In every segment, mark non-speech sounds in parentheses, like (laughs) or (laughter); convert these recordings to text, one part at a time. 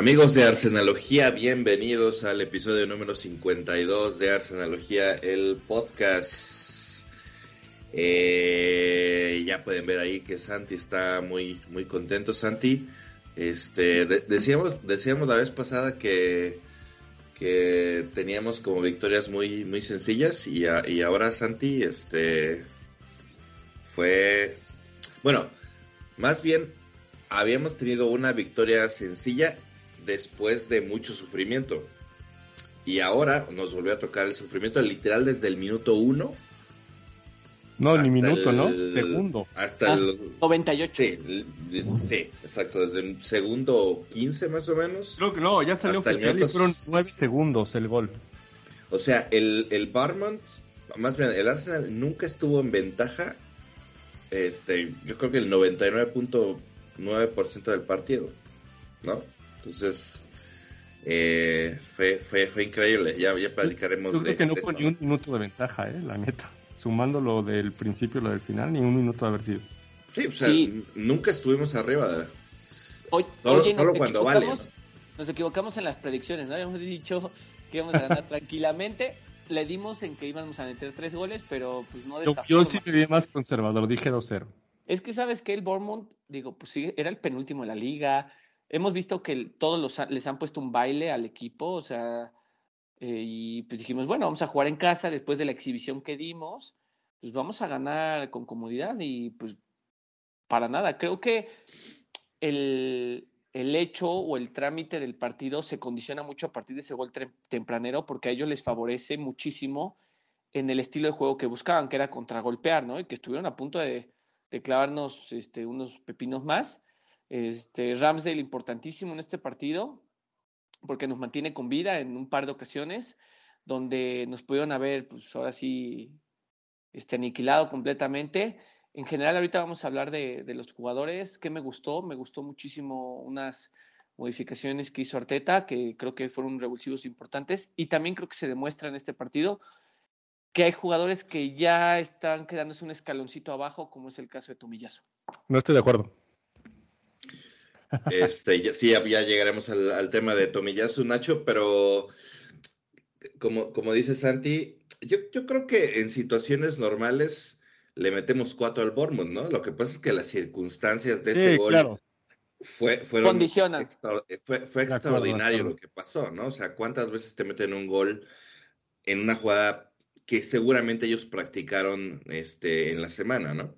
Amigos de Arsenalogía, bienvenidos al episodio número 52 de Arsenalogía, el podcast. Eh, ya pueden ver ahí que Santi está muy, muy contento. Santi, este, decíamos, decíamos la vez pasada que, que teníamos como victorias muy, muy sencillas y, y ahora Santi, este, fue, bueno, más bien habíamos tenido una victoria sencilla después de mucho sufrimiento. Y ahora nos volvió a tocar el sufrimiento literal desde el minuto uno. No, ni minuto, ¿no? Segundo. Hasta el 98. Sí, sí, exacto, desde el segundo 15 más o menos. Creo que no, ya salió oficial y fueron 9 segundos el gol. O sea, el, el Barmont, más bien, el Arsenal nunca estuvo en ventaja. Este, yo creo que el 99.9% del partido, ¿no? Entonces, eh, fue, fue, fue, increíble. Ya, ya platicaremos. Yo creo que no fue ni un minuto de ventaja, eh, la neta. Sumando lo del principio y lo del final, ni un minuto de haber sido. Sí, o sea, sí. nunca estuvimos arriba. Hoy, solo, oye, solo cuando vale. ¿no? Nos equivocamos en las predicciones, ¿no? Habíamos dicho que íbamos a ganar (laughs) tranquilamente. Le dimos en que íbamos a meter tres goles, pero pues no de Yo, yo sí me vi más conservador, dije 2-0. Es que sabes que el Bournemouth, digo, pues sí, era el penúltimo de la liga hemos visto que todos los, les han puesto un baile al equipo, o sea, eh, y pues dijimos, bueno, vamos a jugar en casa después de la exhibición que dimos, pues vamos a ganar con comodidad y pues para nada. Creo que el, el hecho o el trámite del partido se condiciona mucho a partir de ese gol tempranero porque a ellos les favorece muchísimo en el estilo de juego que buscaban, que era contragolpear, ¿no? Y que estuvieron a punto de, de clavarnos este, unos pepinos más este, Ramsdale importantísimo en este partido, porque nos mantiene con vida en un par de ocasiones, donde nos pudieron haber, pues ahora sí, este, aniquilado completamente. En general, ahorita vamos a hablar de, de los jugadores. ¿Qué me gustó? Me gustó muchísimo unas modificaciones que hizo Arteta, que creo que fueron revulsivos importantes. Y también creo que se demuestra en este partido que hay jugadores que ya están quedándose un escaloncito abajo, como es el caso de Tomillazo. No estoy de acuerdo. Este, ya, sí, ya, llegaremos al, al, tema de Tomiyasu, Nacho, pero como, como dice Santi, yo, yo creo que en situaciones normales le metemos cuatro al Bournemouth, ¿no? Lo que pasa es que las circunstancias de ese sí, gol claro. fue, fueron extra, fue, fue extraordinario lo que pasó, ¿no? O sea, ¿cuántas veces te meten un gol en una jugada que seguramente ellos practicaron este, en la semana, ¿no?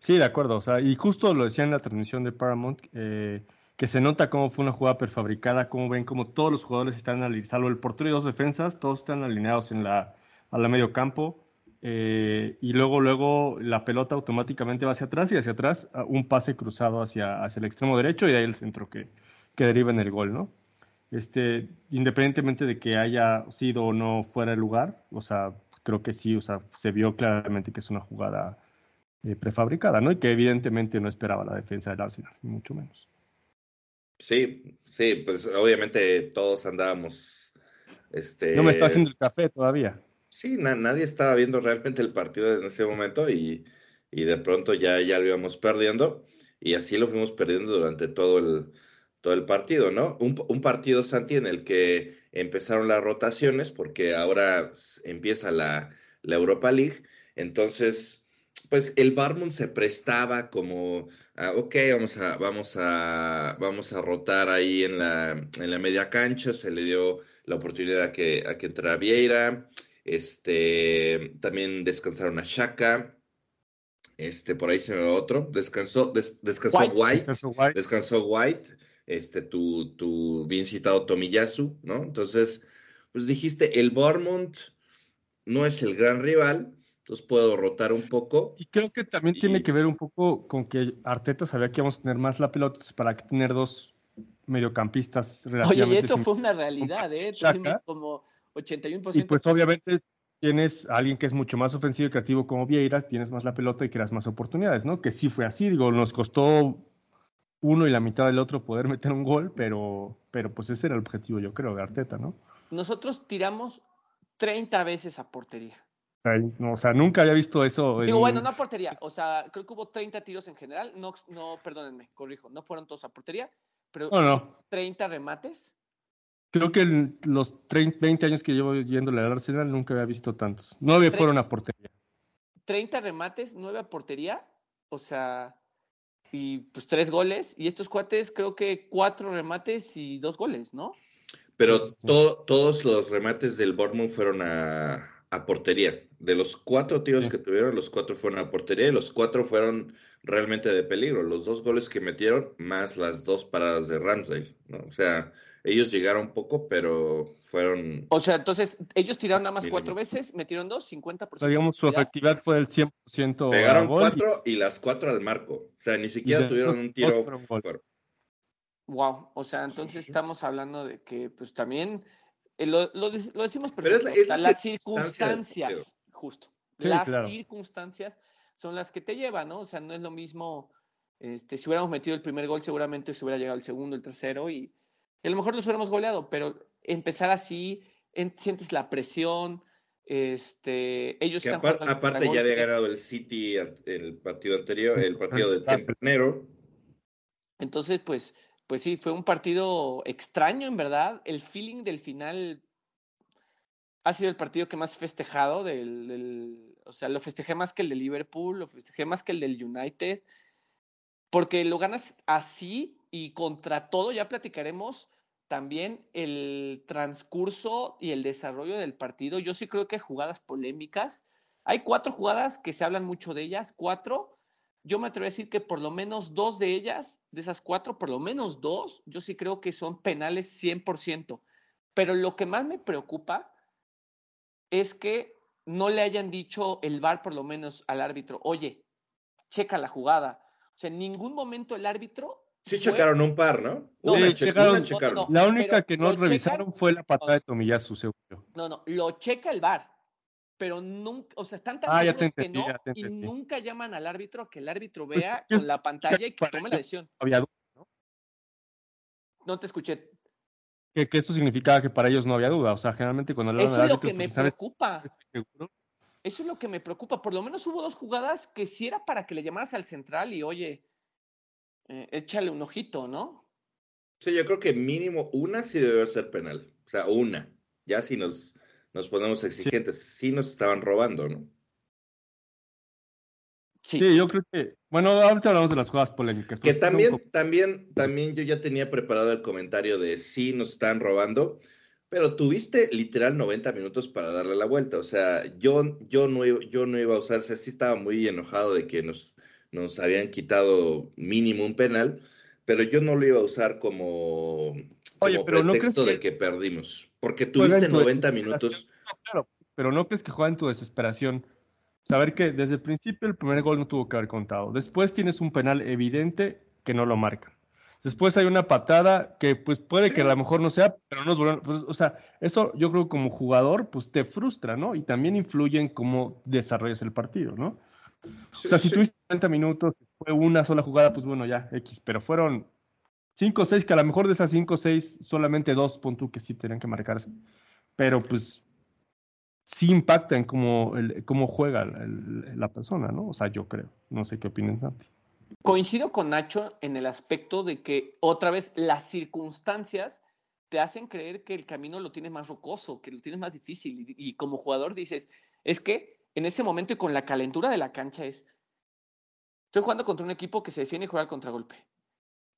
Sí, de acuerdo. O sea, y justo lo decía en la transmisión de Paramount, eh, que se nota cómo fue una jugada prefabricada, cómo ven cómo todos los jugadores están alineados, salvo el portero y dos defensas, todos están alineados en la, a la medio campo. Eh, y luego, luego la pelota automáticamente va hacia atrás y hacia atrás un pase cruzado hacia, hacia el extremo derecho y ahí el centro que, que deriva en el gol, ¿no? Este, independientemente de que haya sido o no fuera el lugar, o sea, creo que sí, o sea, se vio claramente que es una jugada eh, prefabricada, ¿no? Y que evidentemente no esperaba la defensa del Arsenal, ni mucho menos. Sí, sí, pues obviamente todos andábamos. Este... No me está haciendo el café todavía. Sí, na nadie estaba viendo realmente el partido en ese momento y, y, de pronto ya, ya lo íbamos perdiendo y así lo fuimos perdiendo durante todo el, todo el partido, ¿no? Un, un partido, Santi, en el que empezaron las rotaciones porque ahora empieza la, la Europa League, entonces pues el Barmont se prestaba como, ah, ok, vamos a, vamos a, vamos a rotar ahí en la, en la media cancha, se le dio la oportunidad a que, a que entrara Vieira, este, también descansaron a Shaka, este, por ahí se me va otro, descansó, des, descansó White, White, descansó White, descansó White, este, tu, tu bien citado Tomiyasu, ¿no? Entonces, pues dijiste, el Barmont no es el gran rival, entonces puedo rotar un poco. Y creo que también y... tiene que ver un poco con que Arteta sabía que íbamos a tener más la pelota para tener dos mediocampistas relativamente. Oye, y eso fue una realidad, ¿eh? Como 81%. Y pues obviamente tienes a alguien que es mucho más ofensivo y creativo como Vieira, tienes más la pelota y creas más oportunidades, ¿no? Que sí fue así, digo, nos costó uno y la mitad del otro poder (laughs) meter un gol, pero, pero pues ese era el objetivo, yo creo, de Arteta, ¿no? Nosotros tiramos 30 veces a portería. No, o sea, nunca había visto eso. Digo, en... bueno, no a portería. O sea, creo que hubo 30 tiros en general. No, no, perdónenme, corrijo. No fueron todos a portería, pero No, no. 30 remates. Creo que en los 30, 20 años que llevo yéndole al Arsenal nunca había visto tantos. Nueve Tre- fueron a portería. 30 remates, 9 a portería, o sea, y pues tres goles. Y estos cuates creo que cuatro remates y dos goles, ¿no? Pero to- todos los remates del Bournemouth fueron a, a portería. De los cuatro tiros Sí. que tuvieron, los cuatro fueron a portería y los cuatro fueron realmente de peligro. Los dos goles que metieron, más las dos paradas de Ramsdale, ¿no? O sea, ellos llegaron poco, pero fueron... O sea, entonces ellos tiraron nada más Mínimo. cuatro veces, metieron dos, 50%. O sea, digamos, su efectividad. fue del 100% a Pegaron gol. cuatro y las cuatro al marco. O sea, ni siquiera tuvieron un tiro. Wow, o sea, entonces estamos hablando de que, pues también, lo, lo, dec- lo decimos Pero es la- las circunstancias, justo, Sí, las claro. circunstancias son las que te llevan, ¿no? O sea, no es lo mismo, este, si hubiéramos metido el primer gol, seguramente se hubiera llegado el segundo, el tercero, y, y a lo mejor los hubiéramos goleado, pero empezar así, en- sientes la presión, este, ellos Que están apar- jugando al aparte ya había ganado el City el partido anterior, el partido de tempranero. Entonces, pues, pues sí, fue un partido extraño, en verdad. El feeling del final ha sido el partido que más festejado del, o sea, lo festejé más que el de Liverpool, lo festejé más que el del United, porque lo ganas así y contra todo, ya platicaremos también el transcurso y el desarrollo del partido. Yo sí creo que jugadas polémicas. Hay cuatro jugadas que se hablan mucho de ellas, cuatro. Yo me atrevo a decir que por lo menos dos de ellas, de esas cuatro, por lo menos dos, yo sí creo que son penales 100%. Pero lo que más me preocupa es que no le hayan dicho el VAR por lo menos al árbitro, oye, checa la jugada. O sea, en ningún momento el árbitro... Sí fue- checaron un par, ¿no? No, una, sí, che- checaron- una checaron. no, La única pero que no revisaron checan- fue la patada de Tomiyasu, seguro. No, no, lo checa el VAR, pero nunca, o sea, están tan Ah, seguros que no y nunca llaman al árbitro a que el árbitro Pues, vea con la pantalla y que tome la decisión. No había duda, No te escuché. que, que eso significaba que para ellos no había duda. O sea, generalmente cuando le Eso hablan es lo que me pues, ¿sabes? preocupa. Eso es lo que me preocupa. Por lo menos hubo dos jugadas que sí era para que le llamaras al central y oye, eh, échale un ojito, ¿no? Sí, yo creo que mínimo una sí debe ser penal. O sea, una. Ya si nos, nos ponemos exigentes, sí. nos estaban robando, ¿no? Sí. Sí, yo creo que. Bueno, ahorita hablamos de las jugadas polémicas. Que son también, también, también yo ya tenía preparado el comentario de sí nos están robando, pero tuviste literal 90 minutos para darle la vuelta. O sea, yo, yo, no, iba, yo no iba a usar, o sea, sí estaba muy enojado de que nos, nos habían quitado mínimo un penal, pero yo no lo iba a usar como, Oye, como pero ¿no crees pretexto de que que perdimos, porque tuviste tu 90 desesperación? minutos. Claro, pero no crees que juega en tu desesperación. Saber que desde el principio el primer gol no tuvo que haber contado. Después tienes un penal evidente que no lo marcan. Después hay una patada que pues puede que a lo mejor no sea, pero no es bueno. Pues, o sea, eso yo creo que como jugador pues te frustra, ¿no? Y también influye en cómo desarrollas el partido, ¿no? O sea, si tuviste 40 minutos, fue una sola jugada, pues bueno, ya, X, pero fueron 5 o 6, que a lo mejor de esas 5 o 6, solamente dos, pon que sí tenían que marcarse. Pero pues sí impacta en cómo, el, cómo juega la persona, ¿no? O sea, yo creo. No sé qué opinan, Santi. Coincido con Nacho en el aspecto de que otra vez las circunstancias te hacen creer que el camino lo tienes más rocoso, que lo tienes más difícil. Y, y como jugador dices, es que en ese momento y con la calentura de la cancha es, estoy jugando contra un equipo que se defiende y juega al contragolpe,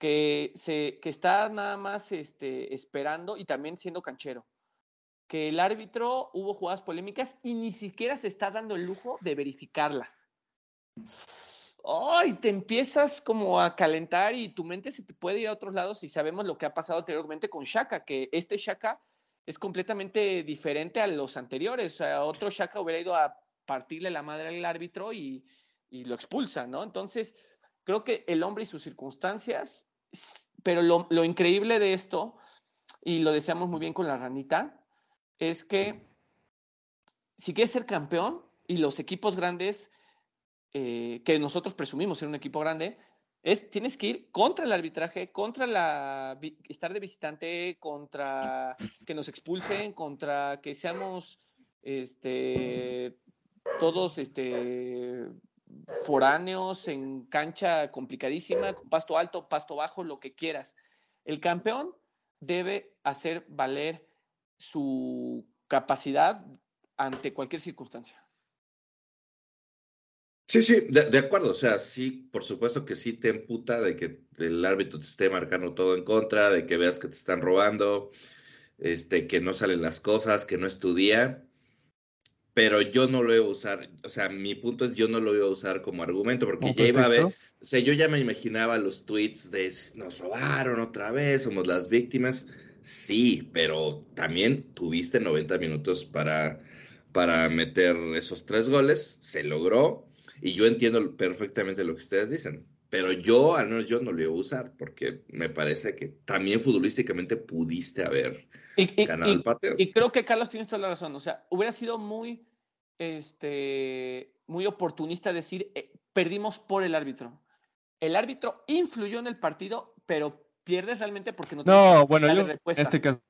que, se, que está nada más este, esperando y también siendo canchero, que el árbitro hubo jugadas polémicas y ni siquiera se está dando el lujo de verificarlas. ¡Ay! te empiezas como a calentar y tu mente se te puede ir a otros lados y sabemos lo que ha pasado anteriormente con Shaka, que este Shaka es completamente diferente a los anteriores. O sea, otro Shaka hubiera ido a partirle la madre al árbitro y, y lo expulsa, ¿no? Entonces, creo que el hombre y sus circunstancias, pero lo, increíble de esto, y lo deseamos muy bien con la ranita, es que si quieres ser campeón y los equipos grandes eh, que nosotros presumimos ser un equipo grande, es tienes que ir contra el arbitraje, contra la estar de visitante, contra que nos expulsen, contra que seamos este todos este foráneos en cancha complicadísima, con pasto alto, pasto bajo, lo que quieras. el campeón debe hacer valer su capacidad ante cualquier circunstancia. Sí, sí, de, acuerdo. O sea, sí, por supuesto que sí te emputa de que el árbitro te esté marcando todo en contra, de que veas que te están robando, este, que no salen las cosas, que no estudia. Pero yo no lo iba a usar, o sea, mi punto es yo no lo iba a usar como argumento, porque ya iba a ver, o sea, yo ya me imaginaba los tweets de nos robaron otra vez, somos las víctimas. Sí, pero también tuviste 90 minutos para, para meter esos tres goles, se logró y yo entiendo perfectamente lo que ustedes dicen, pero yo, al menos yo no lo iba a usar porque me parece que también futbolísticamente pudiste haber ganado el partido. Y creo que Carlos tienes toda la razón, o sea, hubiera sido muy, este, muy oportunista decir, eh, perdimos por el árbitro. El árbitro influyó en el partido, pero pierdes realmente porque no No, bueno, yo este caso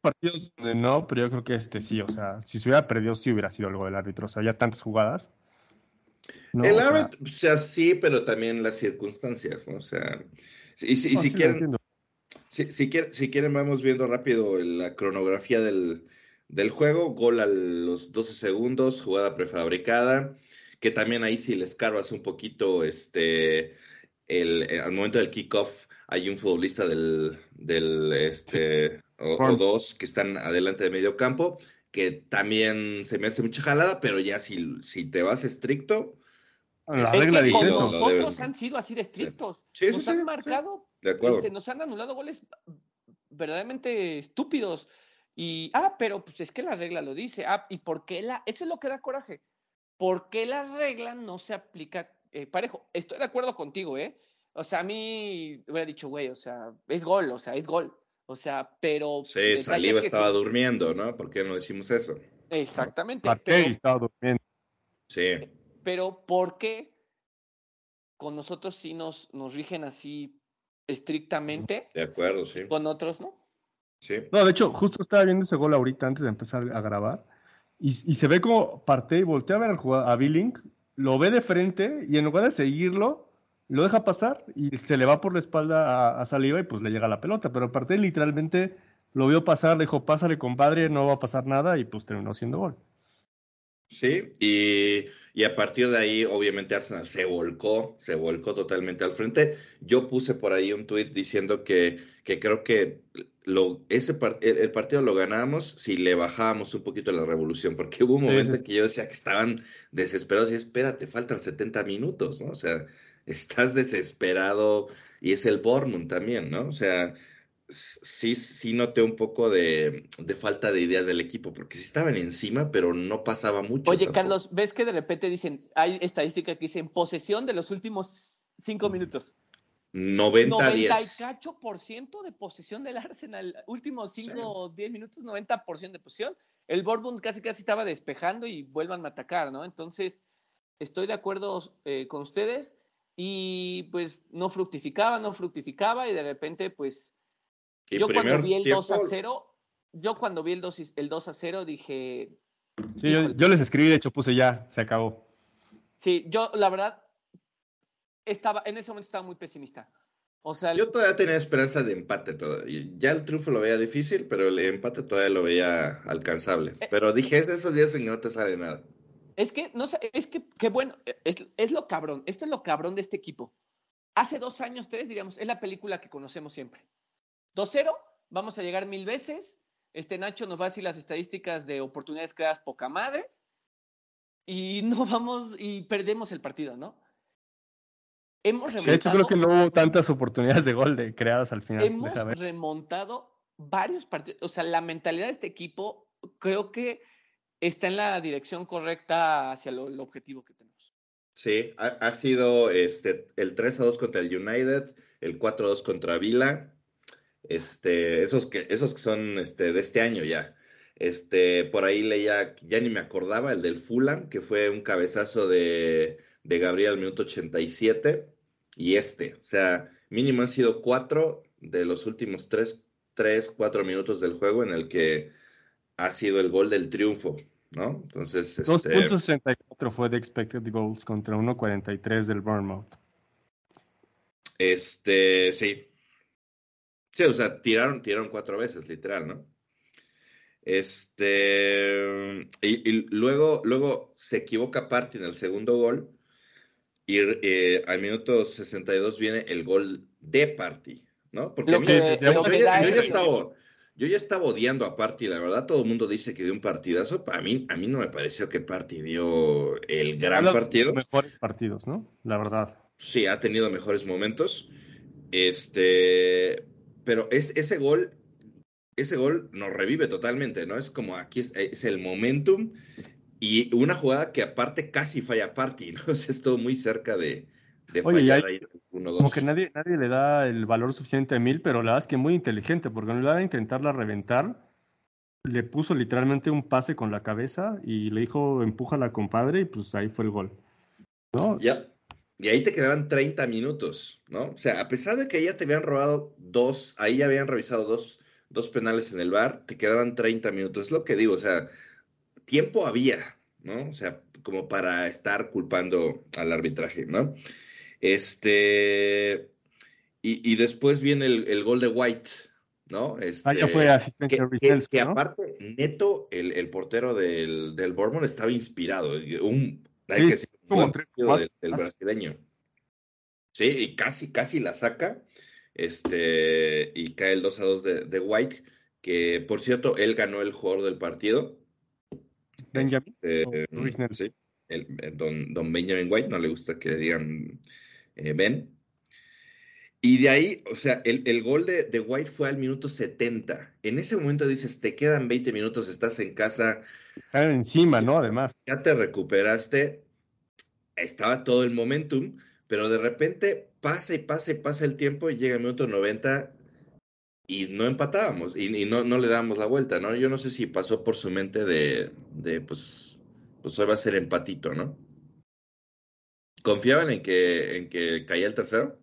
partidos no, pero yo creo que este sí, o sea, si se hubiera perdido sí hubiera sido algo del árbitro, o sea, ya tantas jugadas el árbitro, o sea, sí, pero también las circunstancias, ¿no? O sea, y, si quieren, si, si, quieren, vamos viendo rápido la cronografía del, del juego, gol a los 12 segundos, jugada prefabricada, que también ahí si les carvas un poquito, este, el, eh, al momento del kickoff hay un futbolista del, del este, o, dos que están adelante de medio campo, que también se me hace mucha jalada, pero ya si, si te vas estricto, la regla dice eso. Nosotros han sido así de estrictos. nos han marcado, este, nos han anulado goles verdaderamente estúpidos. Y, ah, pero pues es que la regla lo dice. Ah, ¿y por qué la? Eso es lo que da coraje. ¿Por qué la regla no se aplica eh, parejo? Estoy de acuerdo contigo, ¿eh? O sea, a mí hubiera dicho, güey, o sea, es gol, o sea, es gol. O sea, pero. Sí, Saliva estaba durmiendo, ¿no? ¿Por qué no decimos eso? Exactamente. Pero, estaba durmiendo. Sí pero ¿por qué con nosotros sí nos, nos rigen así estrictamente? De acuerdo, sí. Con otros, ¿no? Sí. No, de hecho, justo estaba viendo ese gol ahorita antes de empezar a grabar. Y, se ve como parte y voltea a ver al jugador, a Billing, lo ve de frente y en lugar de seguirlo, lo deja pasar y se le va por la espalda a, Saliva y pues le llega la pelota. Pero parte literalmente lo vio pasar, le dijo, pásale compadre, no va a pasar nada y pues terminó siendo gol. Sí, y, y, a partir de ahí, obviamente, Arsenal se volcó, se volcó totalmente al frente. Yo puse por ahí un tuit diciendo que, que creo que lo, ese el, partido lo ganábamos si le bajábamos un poquito la revolución, porque hubo un momento que yo decía que estaban desesperados y espérate, faltan 70 minutos, ¿no? O sea, (laughs) estás desesperado y es el Bournemouth también, ¿no? O sea, sí, sí noté un poco de, falta de idea del equipo, porque sí estaban encima, pero no pasaba mucho. Oye, Carlos, ¿ves que de repente dicen, hay estadística que dicen posesión de los últimos cinco minutos? 90 10. 90 por ciento de posesión del Arsenal, últimos 5 o 10 minutos, 90% de posesión. El Bournemouth casi casi estaba despejando y vuelvan a atacar, ¿no? Entonces, estoy de acuerdo eh, con ustedes y pues no fructificaba, no fructificaba y de repente pues yo cuando vi el 2 a 0, yo cuando vi el 2, el 2 a 0 dije... Sí, yo, les escribí, de hecho puse ya, se acabó. Sí, yo la verdad estaba, en ese momento estaba muy pesimista. O sea, yo todavía tenía esperanza de empate. Ya el triunfo lo veía difícil, pero el empate todavía lo veía alcanzable. Eh, pero dije, es de esos días en que no te sale nada. Es que, no sé, es que, qué bueno, es, es, lo cabrón, esto es lo cabrón de este equipo. Hace dos años, tres, diríamos, es la película que conocemos siempre. 2-0, vamos a llegar mil veces. Este Nacho nos va a decir las estadísticas de oportunidades creadas poca madre. Y no vamos y perdemos el partido, ¿no? Hemos remontado. De hecho, creo que no hubo tantas oportunidades de gol de, creadas al final. Hemos remontado varios partidos. O sea, la mentalidad de este equipo creo que está en la dirección correcta hacia el objetivo que tenemos. Sí, ha, ha, sido este, el 3 a 2 contra el United, el 4 a 2 contra Vila, este, esos que, esos que son este, de este año ya. Este, por ahí leía, ya ni me acordaba, el del Fulham, que fue un cabezazo de, de Gabriel al minuto 87, y este, o sea, mínimo han sido cuatro de los últimos tres, tres, cuatro minutos del juego en el que ha sido el gol del triunfo, ¿no? Entonces, este... 2.64 fue de expected goals contra 1.43 del Bournemouth. Este, sí, Sí, o sea, tiraron, tiraron cuatro veces, literal, ¿no? Este, y, luego, luego se equivoca Party en el segundo gol y eh, al minuto 62 viene el gol de Party, ¿no? Porque yo, ya, estaba, yo, ya, estaba, odiando a Party, la verdad, todo el mundo dice que dio un partidazo, a mí, a mí no me pareció que Party dio el gran partido. Mejores partidos, ¿no? La verdad. Sí, ha tenido mejores momentos. Este, pero es, ese gol ese gol nos revive totalmente, ¿no? Es como aquí es, el momentum y una jugada que aparte casi falla Party, ¿no? (laughs) O sea, estuvo muy cerca de, de fallar ahí Como que nadie, nadie le da el valor suficiente a Mil, pero la verdad es que muy inteligente, porque en lugar de intentarla reventar, le puso literalmente un pase con la cabeza y le dijo, empújala, compadre, y pues ahí fue el gol. ¿No? Ya. Y ahí te quedaban 30 minutos, ¿no? O sea, a pesar de que ya te habían robado dos, ahí ya habían revisado dos dos penales en el bar, te quedaban 30 minutos. Es lo que digo, o sea, tiempo había, ¿no? O sea, como para estar culpando al arbitraje, ¿no? Este. Y, después viene el, gol de White, ¿no? Este, ah, ya fue asistencia que, que, aparte, Neto, el, portero del, del Bournemouth, estaba inspirado. Un, hay que como del, del brasileño. Sí, y casi, casi la saca este, y cae el 2 a 2 de, White, que por cierto, él ganó el jugador del partido. Benjamin. Este, sí, el, eh, don, don, Benjamin White, no le gusta que digan eh, Ben. Y de ahí, o sea, el, el gol de, de, White fue al minuto 70. En ese momento dices, te quedan 20 minutos, estás en casa. Están encima, ¿no? Además. Ya te recuperaste. Estaba todo el momentum, pero de repente pasa y pasa y pasa el tiempo y llega el minuto 90 y no empatábamos y, no, no, le dábamos la vuelta, ¿no? Yo no sé si pasó por su mente de, de pues, pues hoy va a ser empatito, ¿no? ¿Confiaban en que, en que caía el tercero?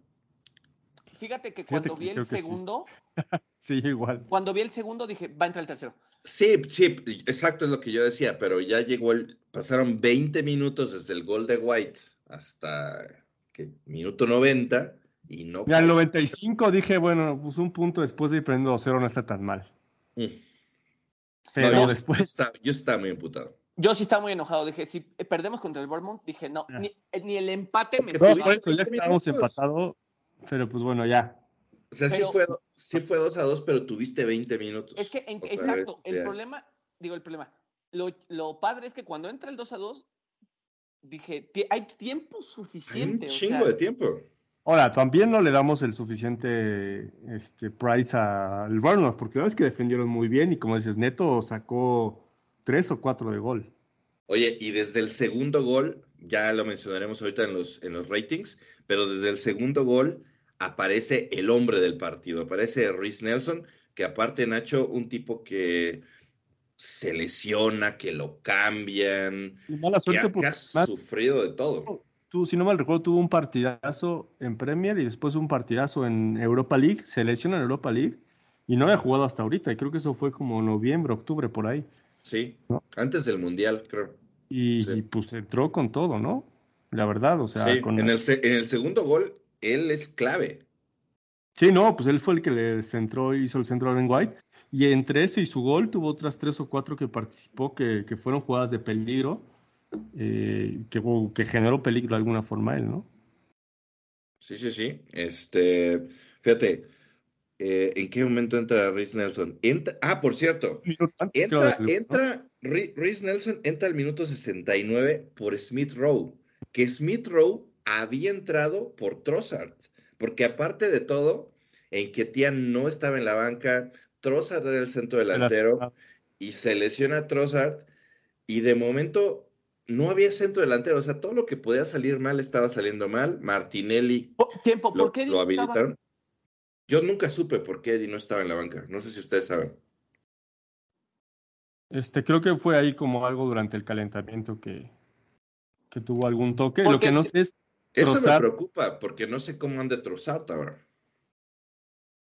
Fíjate que cuando vi el segundo, (laughs) sí. igual. Cuando vi el segundo dije, va a entrar el tercero. Sí, sí, exacto es lo que yo decía, pero ya llegó el, pasaron 20 minutos desde el gol de White hasta que minuto 90 y no. Ya al 95 dije, bueno, pues un punto después de ir perdiendo 2-0 no está tan mal. Mm. Pero yo, después. Yo estaba, muy imputado. Yo sí estaba muy enojado. Dije, si perdemos contra el Bournemouth, dije, no, ah. eh, ni, el empate me no, por eso ya estábamos empatados, pero pues bueno, ya. O sea, sí, fue, sí fue 2 a 2, pero tuviste 20 minutos. Es que, exacto, el problema, digo, el problema, lo, lo, padre es que cuando entra el 2 a 2, dije, hay tiempo suficiente. un chingo de tiempo. Ahora, también no le damos el suficiente este, price al Bournemouth, porque la verdad es que defendieron muy bien y como dices, Neto sacó tres o cuatro de gol. Oye, y desde el segundo gol, ya lo mencionaremos ahorita en los, en los ratings, pero desde el segundo gol aparece el hombre del partido, aparece Rhys Nelson, que aparte Nacho, un tipo que se lesiona, que lo cambian, que, ha sufrido de todo. Tú, si no mal recuerdo, tuvo un partidazo en Premier y después un partidazo en Europa League, se lesiona en Europa League y no había jugado hasta ahorita, y creo que eso fue como noviembre, octubre, por ahí. Sí, antes del Mundial, creo. Y, pues entró con todo, ¿no? La verdad, o sea, en, el, en el segundo gol, él es clave. Sí, no, pues él fue el que le centró, hizo el centro a Ben White. Y entre eso y su gol tuvo otras tres o cuatro que participó que, fueron jugadas de peligro, eh, que, que, generó peligro de alguna forma él, ¿no? Sí, sí, sí. Este, fíjate, eh, ¿en qué momento entra Rhys Nelson? ah, por cierto, entra, entra Rhys Nelson entra al minuto 69 por Smith Rowe, que Smith Rowe había entrado por Trossard, porque aparte de todo, en que Tian no estaba en la banca, Trossard era el centro delantero y se lesiona Trossard y de momento no había centro delantero, o sea, todo lo que podía salir mal estaba saliendo mal. Martinelli oh, tiempo, lo, qué lo habilitaron. Yo nunca supe por qué Eddie no estaba en la banca. No sé si ustedes saben. Este, creo que fue ahí como algo durante el calentamiento que, que tuvo algún toque. Lo que no sé es. Eso me preocupa, porque no sé cómo anda Trossard ahora.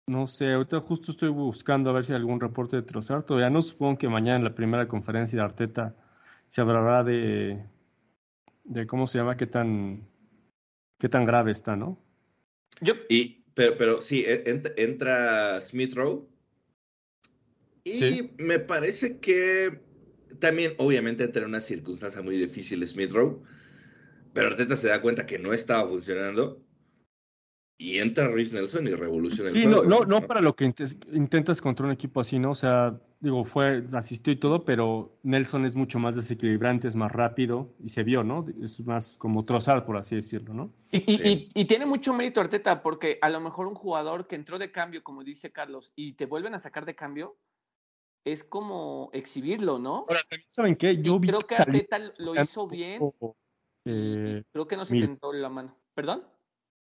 No sé, ahorita justo estoy buscando a ver si hay algún reporte de Trossard. Todavía no supongo que mañana en la primera conferencia de Arteta se hablará de, de cómo se llama, qué tan, qué tan grave está, ¿no? Yo, y, Pero, pero sí, e, entra Smith Rowe. Y me parece que también, obviamente, entra en una circunstancia muy difícil Smith Rowe. Pero Arteta se da cuenta que no estaba funcionando. Y entra Rhys Nelson y revoluciona el sí, juego. no, no, no para lo que intentas contra un equipo así, ¿no? O sea, digo, fue, asistió y todo, pero Nelson es mucho más desequilibrante, es más rápido y se vio, ¿no? Es más como trozar, por así decirlo, ¿no? Y, y, tiene mucho mérito Arteta, porque a lo mejor un jugador que entró de cambio, como dice Carlos, y te vuelven a sacar de cambio, es como exhibirlo, ¿no? Ahora, ¿saben qué? Yo creo que Arteta lo hizo bien. Eh, creo que no se intentó la mano. ¿Perdón?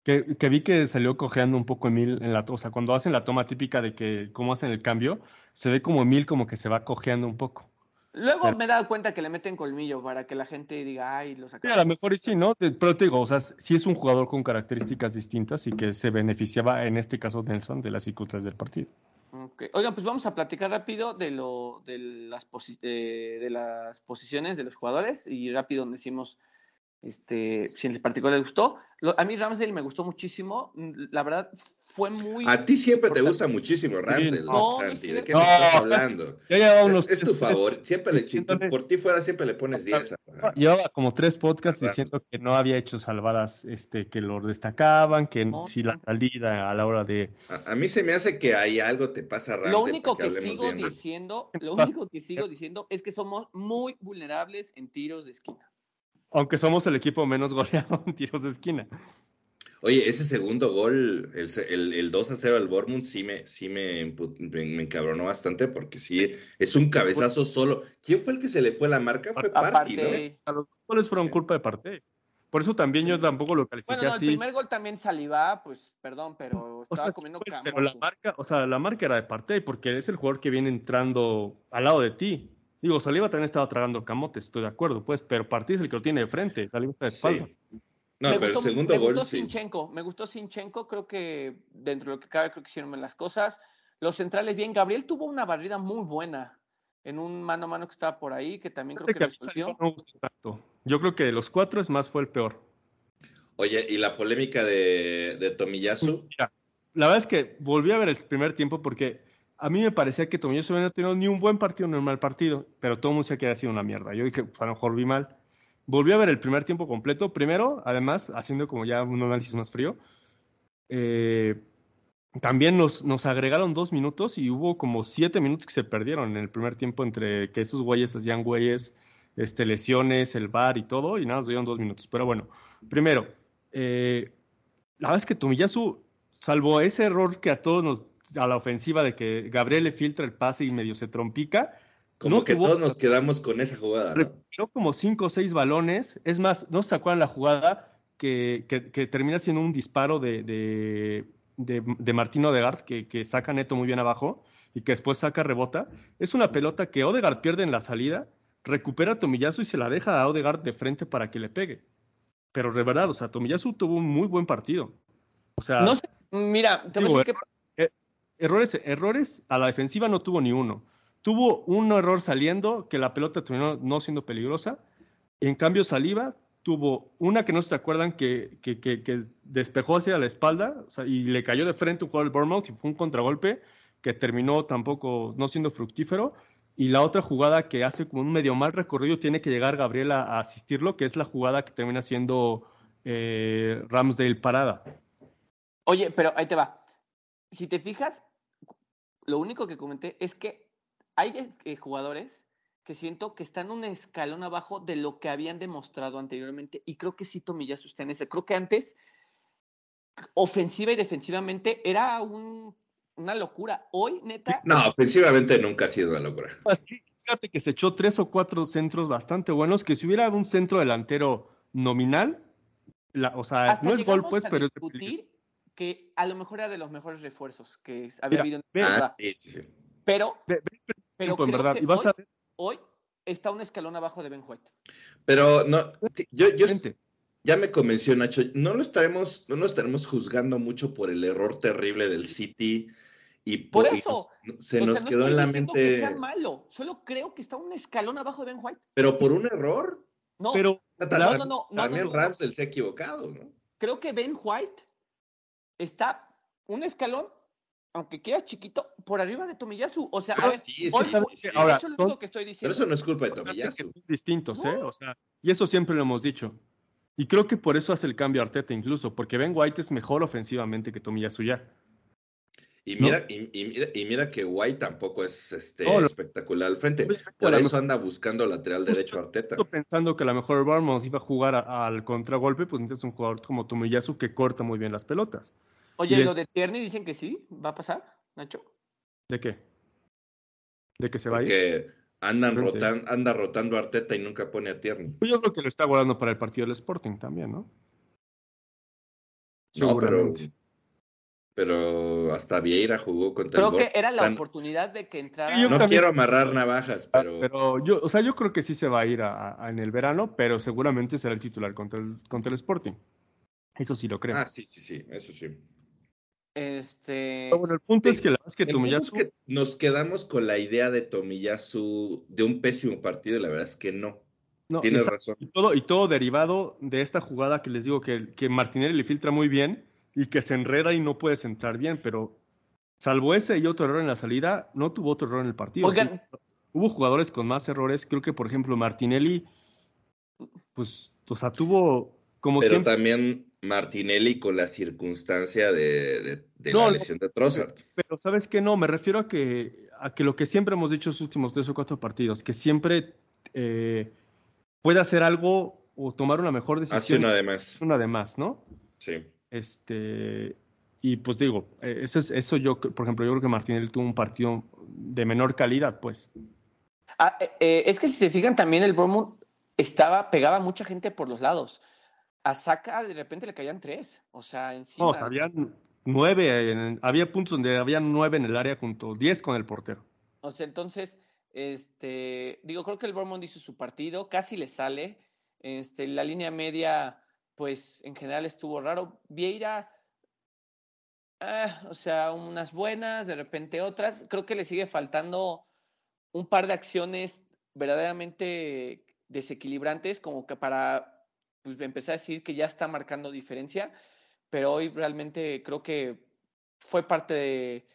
Que, que, vi que salió cojeando un poco Emil en la, o sea, cuando hacen la toma típica de que cómo hacen el cambio, se ve como Emil como que se va cojeando un poco. Luego me he dado cuenta que le meten colmillo para que la gente diga, ay, lo saca. a lo mejor sí, ¿no? Pero te digo, o sea, sí es un jugador con características distintas y que se beneficiaba, en este caso Nelson, de las circunstancias del partido. Okay. Oigan, pues vamos a platicar rápido de lo de las, de las posiciones de los jugadores y rápido decimos este, si en particular le gustó. a mí Ramsdale me gustó muchísimo. La verdad, fue muy. A ti siempre te gusta muchísimo Ramsdale, no, ¿De qué me estás hablando? (laughs) es, tu (laughs) favor. Siempre si por ti fuera, siempre le pones 10. Llevaba como tres podcasts diciendo que no había hecho salvadas este, que lo destacaban, que si la salida a la hora de. A, mí se me hace que hay algo te pasa Ramsdale. Lo único que, sigo diciendo, lo único que sigo diciendo es que somos muy vulnerables en tiros de esquina aunque somos el equipo menos goleado en tiros de esquina. Oye, ese segundo gol, el, el, 2 a 0 al Bournemouth, sí me, sí me, me, encabronó bastante porque sí, es un cabezazo solo. ¿Quién fue el que se le fue la marca? Fue Party, ¿no? A los dos goles fueron culpa de parte. Por eso también yo tampoco lo califiqué bueno, no, así. el primer gol también saliva, pues, perdón, pero estaba comiendo pues, pero la marca, o sea, la marca era de parte porque es el jugador que viene entrando al lado de ti. Digo, Saliva también estaba tragando camote, estoy de acuerdo, pues, pero Partí es el que lo tiene de frente, Saliva está de espalda. No, pero el segundo gol. Me gustó Sinchenko, me gustó Sinchenko, creo que dentro de lo que cabe, creo que hicieron bien las cosas. Los centrales bien, Gabriel tuvo una barrida muy buena en un mano a mano que estaba por ahí, que también creo que, resolvió. Yo creo que de los cuatro es más fue el peor. Oye, ¿y la polémica de, de Tomiyasu? la verdad es que volví a ver el primer tiempo porque a mí me parecía que Tomiyasu no había tenido ni un buen partido ni un mal partido, pero todo el mundo decía que había sido una mierda. Yo dije, pues a lo mejor vi mal. Volví a ver el primer tiempo completo. Primero, además, haciendo como ya un análisis más frío, eh, también nos, agregaron dos minutos y hubo como siete minutos que se perdieron en el primer tiempo entre que esos güeyes hacían güeyes, este, lesiones, el bar y todo, y nada, nos dieron dos minutos. Pero bueno, primero, eh, la verdad es que Tomiyasu, salvo ese error que a todos nos a la ofensiva de que Gabriel le filtra el pase y medio se trompica. Como que todos nos quedamos con esa jugada. ¿no? como cinco o seis balones. Es más, ¿no se acuerdan la jugada que, que, termina siendo un disparo de, de, de, Martino Odegaard que, que, saca Neto muy bien abajo y que después saca rebota? Es una pelota que Odegaard pierde en la salida, recupera a Tomiyasu y se la deja a Odegaard de frente para que le pegue. Pero de verdad, o sea, Tomiyasu tuvo un muy buen partido. O sea, no sé, mira, te voy a decir que errores, errores a la defensiva no tuvo ni uno. Tuvo un error saliendo que la pelota terminó no siendo peligrosa. En cambio, Saliva tuvo una que no se acuerdan que, que, despejó hacia la espalda y le cayó de frente un jugador del Bournemouth y fue un contragolpe que terminó tampoco no siendo fructífero. Y la otra jugada que hace como un medio mal recorrido tiene que llegar Gabriel a, asistirlo, que es la jugada que termina siendo eh, Ramsdale parada. Oye, pero ahí te va si te fijas, lo único que comenté es que hay eh, jugadores que siento que están un escalón abajo de lo que habían demostrado anteriormente y creo que sí Tomillazo está en ese. Creo que antes, ofensiva y defensivamente, era una locura. Hoy, neta... No, ofensivamente nunca ha sido una locura. Pues fíjate que se echó tres o cuatro centros bastante buenos, que si hubiera un centro delantero nominal, o sea, no es gol pues, pero es que a lo mejor era de los mejores refuerzos que había habido en ah, sí, sí, sí. Pero, pero creo verdad. Hoy, está un escalón abajo de Ben White. Pero no, yo, yo ya me convenció Nacho, no lo estaremos, no lo estaremos juzgando mucho por el error terrible del City y por, eso se nos quedó en la mente que sea malo, solo creo que está un escalón abajo de Ben White. Pero por un error. No, pero no, no, no, también Ramsdale se ha equivocado, ¿no? Creo que Ben White está un escalón, aunque quieras chiquito, por arriba de Tomiyasu. O sea, Ah, a ver, sí, sí, hoy- sí, hoy- sí. Ahora, eso es son- lo que estoy Pero diciendo. eso no es culpa de Tomiyasu. son distintos, ¿eh? No. O sea, y eso siempre lo hemos dicho. Y creo que por eso hace el cambio Arteta incluso, porque Ben White es mejor ofensivamente que Tomiyasu ya. Y ¿no? mira, y, y mira, y mira que White tampoco es este No, espectacular al frente. Pues, Por eso mejor- anda buscando lateral derecho Arteta. Pensando que a lo mejor el Bournemouth iba a jugar a- al contragolpe, pues necesitas un jugador como Tomiyasu que corta muy bien las pelotas. Oye, y de- lo de Tierney dicen que sí, va a pasar, Nacho. ¿De qué? ¿De que se va a ir? Porque andan rotan, anda rotando a Arteta y nunca pone a Tierney. Pues yo creo que lo está guardando para el partido del Sporting también, ¿no? No, pero, Seguramente. Pero hasta Vieira jugó contra Creo el que Bor- era la Tan- oportunidad de que entrara. Sí, yo No también- quiero amarrar navajas, pero, Pero yo, o sea, yo creo que sí se va a ir a- a- en el verano, pero seguramente será el titular contra el, contra el Sporting. Eso sí lo creo. Ah, sí, sí, sí, eso sí. Este. Pero bueno, el punto Sí. es que la verdad es que es Tomiyasu, que nos quedamos con la idea de Tomiyasu de un pésimo partido y la verdad es que no. no, Tienes exacto, razón. y todo, y todo derivado de esta jugada que les digo que, que Martinelli le filtra muy bien y que se enreda y no puede centrar bien, pero salvo ese y otro error en la salida, no tuvo otro error en el partido. Oigan. Hubo jugadores con más errores, creo que por ejemplo Martinelli, pues, o sea, tuvo como Pero siempre. también Martinelli con la circunstancia de, de- de No, la lesión de Trossard. Pero sabes que no, me refiero a que, a que lo que siempre hemos dicho en los últimos tres o cuatro partidos, que siempre eh, puede hacer algo o tomar una mejor Hace decisión. una de más. una de más, ¿no? Sí. Este, y pues digo, eh, eso es, eso yo, por ejemplo, yo creo que Martinelli tuvo un partido de menor calidad, pues. Ah, eh, eh, es que si se fijan también el Bournemouth estaba, pegaba mucha gente por los lados. A Saka de repente le caían tres. O sea, encima. No, o sea, habían nueve, en- había puntos donde había nueve en el área junto, diez con el portero. O sea, entonces, este, digo, creo que el Bournemouth hizo su partido, casi le sale. Este, la línea media, pues en general estuvo raro. Vieira, ah, o sea, unas buenas, de repente otras. Creo que le sigue faltando un par de acciones verdaderamente desequilibrantes, como que para pues, empezar a decir que ya está marcando diferencia. Pero hoy realmente creo que fue parte de,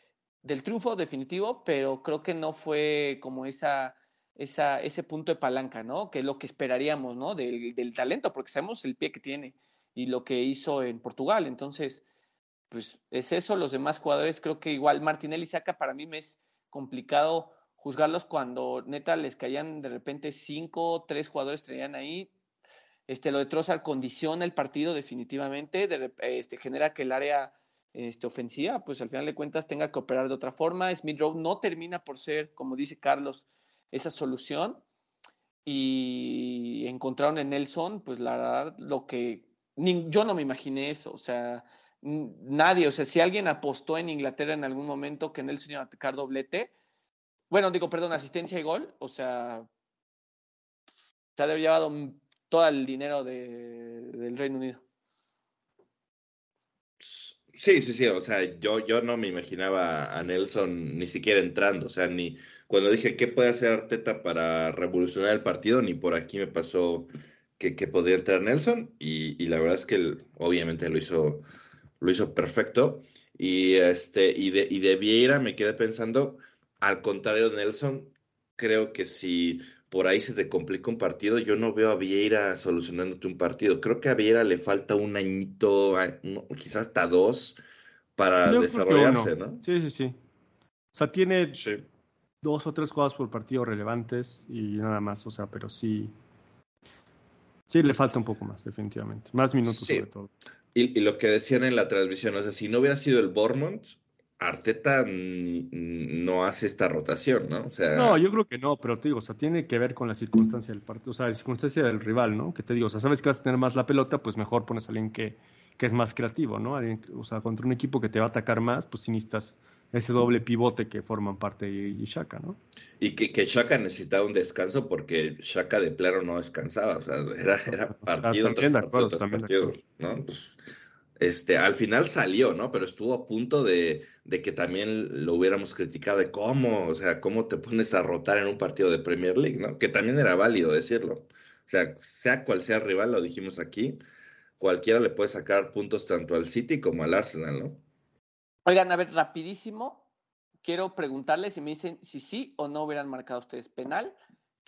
del triunfo definitivo, pero creo que no fue como esa, esa, ese punto de palanca, ¿no? Que es lo que esperaríamos, ¿no? Del, talento, porque sabemos el pie que tiene y lo que hizo en Portugal. Entonces, pues es eso. Los demás jugadores, creo que igual Martinelli saca, para mí me es complicado juzgarlos cuando neta les caían de repente cinco, tres jugadores traían ahí. Este, lo de Trossard condiciona el partido definitivamente, de, este, genera que el área este, ofensiva, pues al final de cuentas tenga que operar de otra forma. Smith Rowe no termina por ser, como dice Carlos, esa solución. Y encontraron en Nelson, pues la verdad, lo que ni, yo no me imaginé eso. O sea, nadie, o sea, si alguien apostó en Inglaterra en algún momento que Nelson iba a atacar doblete, bueno, digo, perdón, asistencia y gol, o sea, se ha llevado todo el dinero de, del Reino Unido. Sí, sí, sí, o sea, yo, yo no me imaginaba a Nelson ni siquiera entrando, o sea, ni cuando dije qué puede hacer Arteta para revolucionar el partido, ni por aquí me pasó que, que podría entrar Nelson, y, y la verdad es que él, obviamente lo hizo, lo hizo perfecto, y este, y de, y de Vieira me quedé pensando, al contrario de Nelson, creo que si por ahí se te complica un partido, yo no veo a Vieira solucionándote un partido. Creo que a Vieira le falta un añito, quizás hasta dos, para Yo desarrollarse, ¿no? Sí, sí, sí. O sea, tiene Sí. dos o tres jugadas por partido relevantes y nada más, o sea, pero sí. Sí, le falta un poco más, definitivamente. Más minutos, Sí. sobre todo. Y, y lo que decían en la transmisión, o sea, si no hubiera sido el Bournemouth, Arteta no hace esta rotación, ¿no? O sea, No, yo creo que no, pero te digo, o sea, tiene que ver con la circunstancia del partido, o sea, la circunstancia del rival, ¿no? Que te digo, o sea, sabes que vas a tener más la pelota, pues mejor pones a alguien que, que es más creativo, ¿no? Alguien- o sea, contra un equipo que te va a atacar más, pues sí necesitas ese doble pivote que forman parte y, Shaka, ¿no? y que, que Shaka necesitaba un descanso porque Shaka de plano no descansaba, o sea, era, era partido tras partido tras partido. ¿no? Pues, este, al final salió, ¿no? Pero estuvo a punto de, de que también lo hubiéramos criticado de cómo, o sea, cómo te pones a rotar en un partido de Premier League, ¿no? Que también era válido decirlo. O sea, sea cual sea el rival, lo dijimos aquí, cualquiera le puede sacar puntos tanto al City como al Arsenal, ¿no? Oigan, a ver, rapidísimo, quiero preguntarles si me dicen si sí o no hubieran marcado ustedes penal,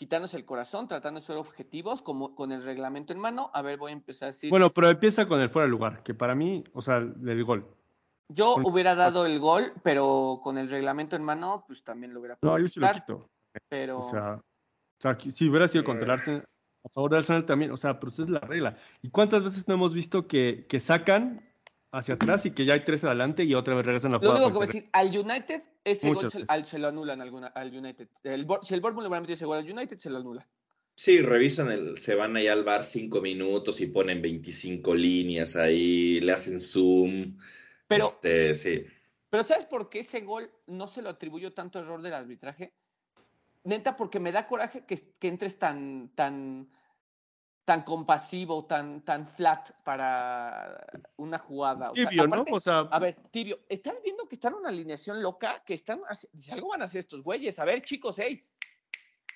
quitándose el corazón, tratando de ser objetivos, como con el reglamento en mano. A ver, voy a empezar a decir. Bueno, pero empieza con el fuera de lugar, que para mí, o sea, del gol. Yo hubiera dado el gol, pero con el reglamento en mano, pues también lo hubiera No, yo sí lo quito. Pero... O sea, o sea, si hubiera sido contra el Arsenal, a favor del Arsenal también, o sea, pero esa es la regla. ¿Y cuántas veces no hemos visto que, que sacan hacia atrás y que ya hay tres adelante y otra vez regresan a la Lo único que voy a decir, al United, ese Muchas gol se, veces. al- se lo anulan alguna, al United. El Bor- si el Bournemouth le hubiera metido ese gol al United, se lo anula. Sí, revisan el, se van allá al bar cinco minutos y ponen 25 líneas ahí, le hacen zoom. Pero, Este, sí. pero ¿sabes por qué ese gol no se lo atribuyo tanto error del arbitraje? Neta, porque me da coraje que, que entres tan, tan, tan compasivo, tan, tan flat para una jugada. O sea, Tibio, ¿no? aparte- O sea, A ver, Tibio, ¿estás viendo que están en una alineación loca? Que están, si algo van a hacer estos güeyes. A ver, chicos, hey,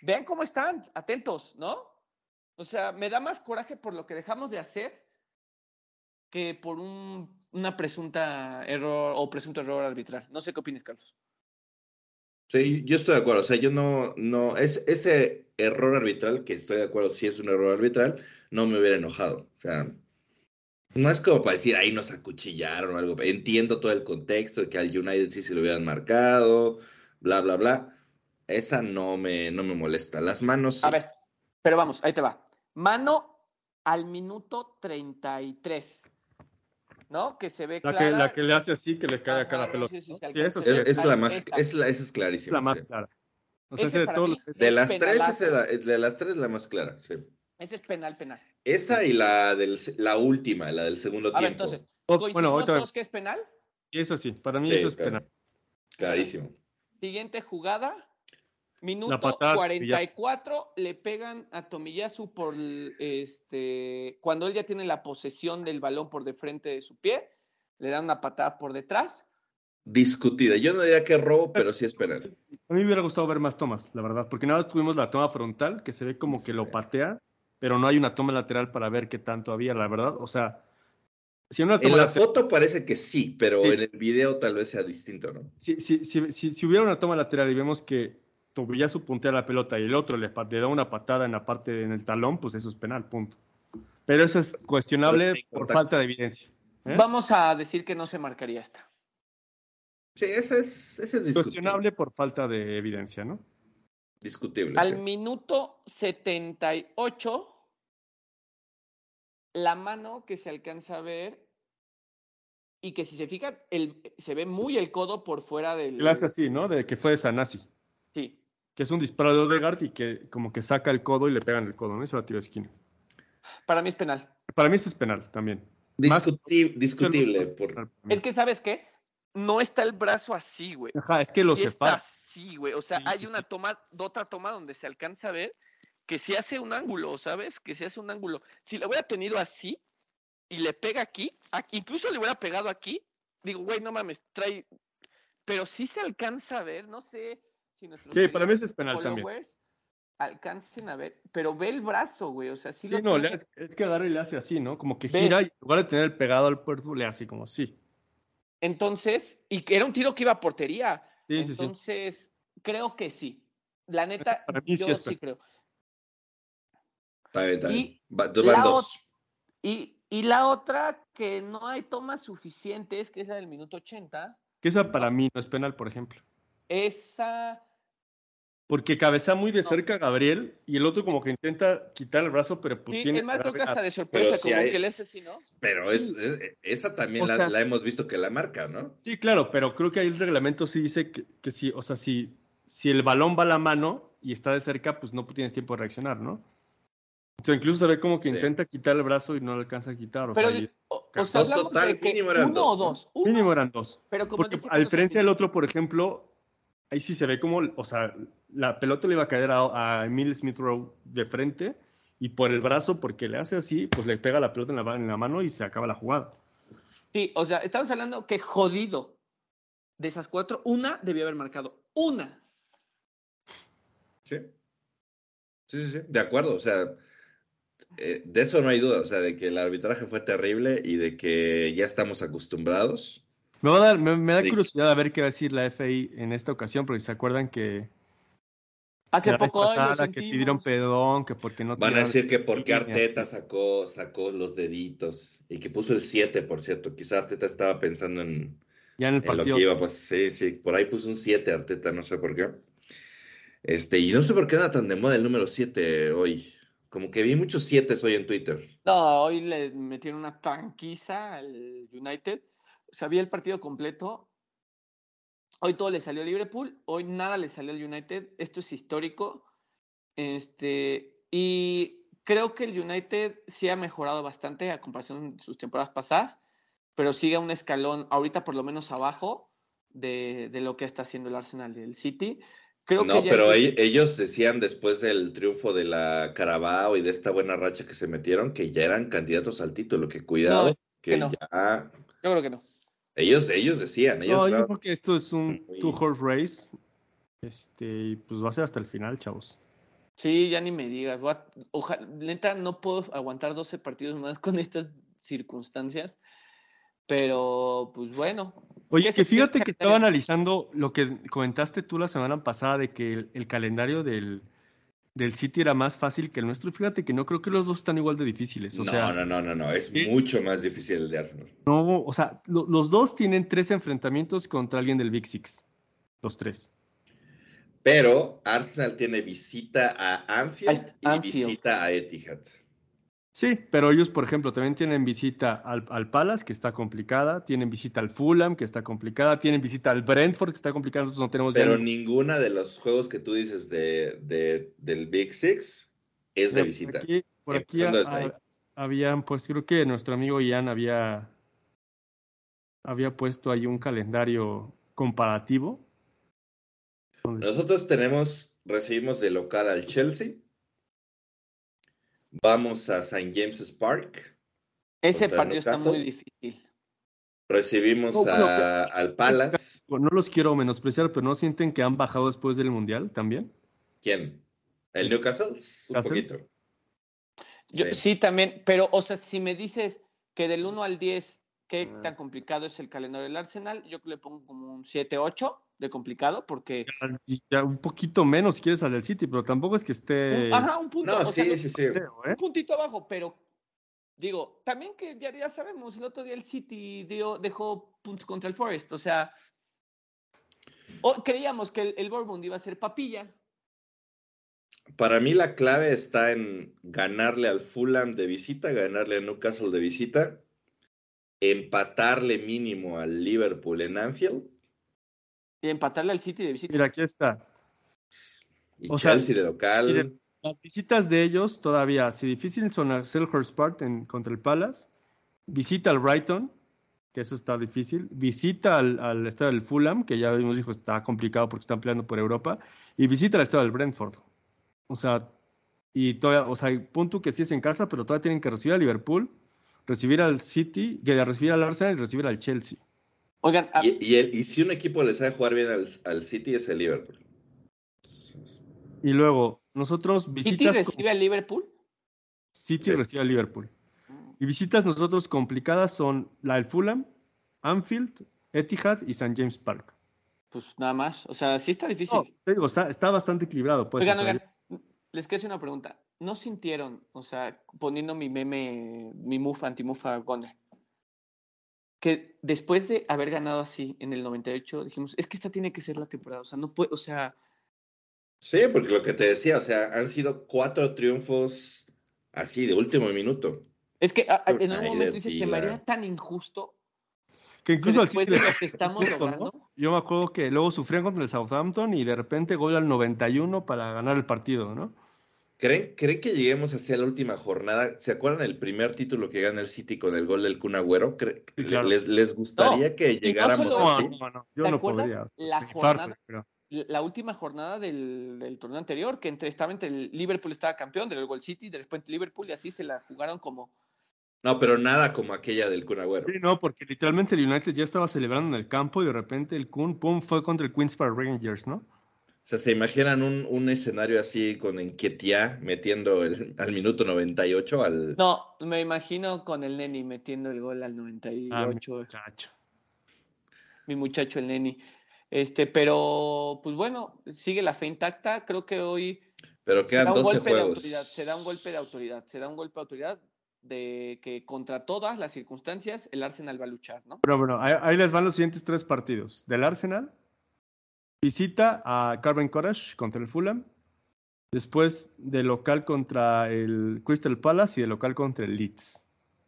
vean cómo están, atentos, ¿no? O sea, me da más coraje por lo que dejamos de hacer que por un, una presunta error o presunto error arbitral. No sé qué opinas, Carlos. Sí, yo estoy de acuerdo. O sea, yo no, no, es, ese error arbitral, que estoy de acuerdo si es un error arbitral, no me hubiera enojado. O sea, no es como para decir ahí nos acuchillaron o algo. Entiendo todo el contexto de que al United sí se lo hubieran marcado, bla, bla, bla. Esa no me, no me molesta. Las manos sí. A ver, pero vamos, ahí te va. Mano al minuto 33. ¿No? Que se ve la, que, la que le hace así, que le cae a Ajá, cada no pelota. sé si ¿no? se Sí, eso alcanza sí, a Es, es, es la más, es la, esa es clarísima. la más sí. clara. O sea, Ese ese de todos los- las tres, esa la, de las tres la más clara, sí. Ese es penal, penal. Esa y la del, la última, la del segundo A ver, tiempo. entonces, Oh, ¿coincidimos bueno, todos que es penal? Eso sí, para mí Sí, eso es pero- penal. Clarísimo. Siguiente jugada. Minuto patada, 44, le pegan a Tomiyasu por este cuando él ya tiene la posesión del balón por de frente de su pie, le dan una patada por detrás. Discutida. Yo no diría que es robo, pero sí es penal. A mí me hubiera gustado ver más tomas, la verdad, porque nada más tuvimos la toma frontal, que se ve como que lo patea, pero no hay una toma lateral para ver qué tanto había, la verdad. O sea, si en una toma En la lateral- foto parece que sí, pero Sí. en el video tal vez sea distinto, ¿no? si, si, si, si, si hubiera una toma lateral y vemos que Tobiyasu puntea la pelota y el otro le, le da una patada en la parte, en el talón, pues eso es penal, punto. Pero eso es cuestionable por falta de evidencia. ¿eh? Vamos a decir que no se marcaría esta. Sí, ese es, ese es discutible. Cuestionable por falta de evidencia, ¿no? Discutible. Al sí. minuto 78, la mano que se alcanza a ver y que si se fijan, el, se ve muy el codo por fuera del... Le hace así, ¿no? De que fue de Sanasi, Sí. que es un disparo de Odegaard y que como que saca el codo y le pegan el codo, ¿no? Eso va a tiro de esquina. Para mí es penal. Para mí eso es penal también. Más- Discuti- discutible. Por... Es que, ¿sabes qué? No está el brazo así, güey. Ajá, es que lo Sí está separa. así, güey. O sea, Sí, hay sí, una sí. toma, otra toma donde se alcanza a ver que se hace un ángulo, ¿sabes? Que se hace un ángulo. Si lo hubiera tenido así y le pega aquí, aquí- incluso le hubiera pegado aquí, digo, güey, no mames, trae. Pero sí se alcanza a ver, no sé si nuestros Sí, para mí ese es penal también. alcancen a ver, pero ve el brazo, güey. O sea, sí, Sí, lo no, le hace- es que agarra y le hace así, ¿no? Como que Ve. gira y en lugar de tener el pegado al puerto, le hace como sí. Entonces, y que era un tiro que iba a portería. Sí, sí, sí. Entonces, creo que sí. La neta, Para mí sí yo sí creo. Está bien, está bien. Y Va- la dos. Y, y la otra, que no hay tomas suficientes, que es la del minuto 80, Que esa para mí no es penal, por ejemplo. esa... Porque cabecea muy de cerca a Gabriel y el otro como que intenta quitar el brazo, pero pues Sí, tiene es más, que hasta de Pero sorpresa, como hay- que le hace así, ¿no? Pero Sí. es, es- esa también la, sea, la hemos visto que la marca, ¿no? Sí, claro, pero creo que ahí el reglamento sí dice que, que sí, o sea, si, si el balón va a la mano y está de cerca, pues no tienes tiempo de reaccionar, ¿no? O sea, incluso se ve como que Sí. intenta quitar el brazo y no lo alcanza a quitar. O Pero, sea, o, o Dos sea, hablamos total, de que mínimo eran uno dos, o dos. Uno, mínimo eran dos. pero como Porque a diferencia del otro, por ejemplo, ahí sí se ve como, o sea, la pelota le iba a caer a, a Emil Smith Rowe de frente y por el brazo, porque le hace así, pues le pega la pelota en la, en la mano y se acaba la jugada. Sí, o sea, estamos hablando que jodido. De esas cuatro, una debió haber marcado. Una. Sí. Sí, sí, sí. De acuerdo. O sea, eh, de eso no hay duda. O sea, de que el arbitraje fue terrible y de que ya estamos acostumbrados. Me, va a dar, me, da curiosidad a ver qué va a decir la FI en esta ocasión, porque se acuerdan que Hace poco pasada, que pidieron perdón, que porque no Van a decir que porque Arteta sacó, sacó los deditos y que puso el 7, por cierto. Quizá Arteta estaba pensando en, ya en el partido. lo que iba, pues sí, sí, por ahí puso un 7 Arteta, no sé por qué. Este, y no sé por qué anda tan de moda el número 7 hoy. Como que vi muchos 7 hoy en Twitter. No, hoy le metieron una tanquiza al United. Sabía el partido completo Hoy todo le salió a Liverpool, hoy nada le salió al United. Esto es histórico. Este, y creo que el United sí ha mejorado bastante a comparación de sus temporadas pasadas, pero sigue un escalón, ahorita por lo menos abajo de, lo que está haciendo el Arsenal del City. Creo no, pero ellos decían después del triunfo de la Carabao y de esta buena racha que se metieron que ya eran candidatos al título, que cuidado, que, ya... Yo creo que no. Ellos, ellos decían. Ellos no, yo creo que esto es un two-horse race. Este, y pues va a ser hasta el final, chavos. Sí, ya ni me digas. Ojalá, lenta, no puedo aguantar 12 partidos más con estas circunstancias. Pero, pues bueno. Oye, que fíjate que estaba analizando lo que comentaste tú la semana pasada de que el calendario del, del City era más fácil que el nuestro. Fíjate que no creo que los dos están igual de difíciles. O no, sea, no, no, no, no, es mucho más difícil el de Arsenal. No, o sea, los dos tienen tres enfrentamientos contra alguien del Big Six. Los tres. Pero Arsenal tiene visita a Anfield y visita a Etihad. Sí, pero ellos, por ejemplo, también tienen visita al, al, Palace, que está complicada, tienen visita al Fulham, que está complicada, tienen visita al Brentford, que está complicada, nosotros no tenemos... Pero ninguna de los juegos que tú dices de, de del Big Six es de visita. por aquí habían, pues creo que nuestro amigo Ian había, había puesto ahí un calendario comparativo. Nosotros tenemos, recibimos de local al Chelsea, Vamos a St. James's Park. Ese partido está muy difícil. Recibimos al Palace. No los quiero menospreciar, pero ¿no sienten que han bajado después del Mundial también? ¿Quién? ¿El Newcastle? Un poquito. Yo, sí. también, pero, o sea, si me dices que del 1 al 10, qué ah. tan complicado es el calendario del Arsenal, yo le pongo como un 7-8 de complicado porque... Ya, un poquito menos si quieres al del City, pero tampoco es que esté... ajá, un punto. No, sí, sí, sí. Un puntito abajo, pero digo, también que ya, ya sabemos, el otro día el City dio, dejó puntos contra el Forest, o sea... creíamos que el, el Bournemouth iba a ser papilla. Para mí la clave está en ganarle al Fulham de visita, ganarle a Newcastle de visita, empatarle mínimo al Liverpool en Anfield empatarle al City de visita. Mira, aquí está. Y Chelsea de local. las visitas de ellos todavía, si difícil son a Selhurst Park en, contra el Palace, visita al Brighton, que eso está difícil, visita al, al estadio del Fulham, que ya vimos dijo está complicado porque están peleando por Europa, y visita al estadio del Brentford. O sea, y todavía, o sea, punto que sí es en casa, pero todavía tienen que recibir al Liverpool, recibir al City, que recibir al Arsenal y recibir al Chelsea. Oigan, y, si un equipo le sabe jugar bien al, City es el Liverpool. Y luego, nosotros visitas. ¿City recibe al Liverpool? City recibe al Liverpool. Mm. Y visitas nosotros complicadas son la del Fulham, Anfield, Etihad y St. James Park. Pues nada más. O sea, sí está difícil. te digo, está, está, bastante equilibrado. Pues, oigan, oigan, les quiero hacer una pregunta. ¿No sintieron, o sea, poniendo mi meme, mi mufa, antimufa Goner, que después de haber ganado así en el 98, dijimos, es que esta tiene que ser la temporada, o sea, no puede, o sea... Sí, porque lo que te decía, o sea, han sido cuatro triunfos así de último minuto. Es que en algún momento dice que me haría tan injusto que incluso después de lo que estamos logrando. Yo me acuerdo que luego sufrían contra el Southampton y de repente gol al 91 para ganar el partido, ¿no? ¿Creen, ¿Creen que lleguemos hacia la última jornada? ¿Se acuerdan el primer título que gana el City con el gol del Kun Agüero? les, ¿Les, gustaría que llegáramos así? No, no, yo no podría. La, jornada, la última jornada del, torneo anterior, que entre, estaba entre el Liverpool estaba campeón, del gol City, de repente Liverpool y así se la jugaron como... No, pero nada como aquella del Kun Agüero. Sí, no, porque literalmente el United ya estaba celebrando en el campo y de repente el Kun, pum, fue contra el Queens Park Rangers, ¿no? O sea, ¿se imaginan un, un escenario así con Enquetia metiendo el, al minuto 98 al... No, me imagino con el Neni metiendo el gol al 98. Ah, mi muchacho el Neni. Este, pero pues bueno, sigue la fe intacta. Creo que hoy pero quedan 12 golpe juegos. De autoridad, se da un golpe de autoridad, se da un golpe de autoridad de que contra todas las circunstancias el Arsenal va a luchar, ¿no? Pero bueno, ahí, ahí les van los siguientes tres partidos. Del Arsenal, visita a Carven Cottage contra el Fulham, después de local contra el Crystal Palace y de local contra el Leeds.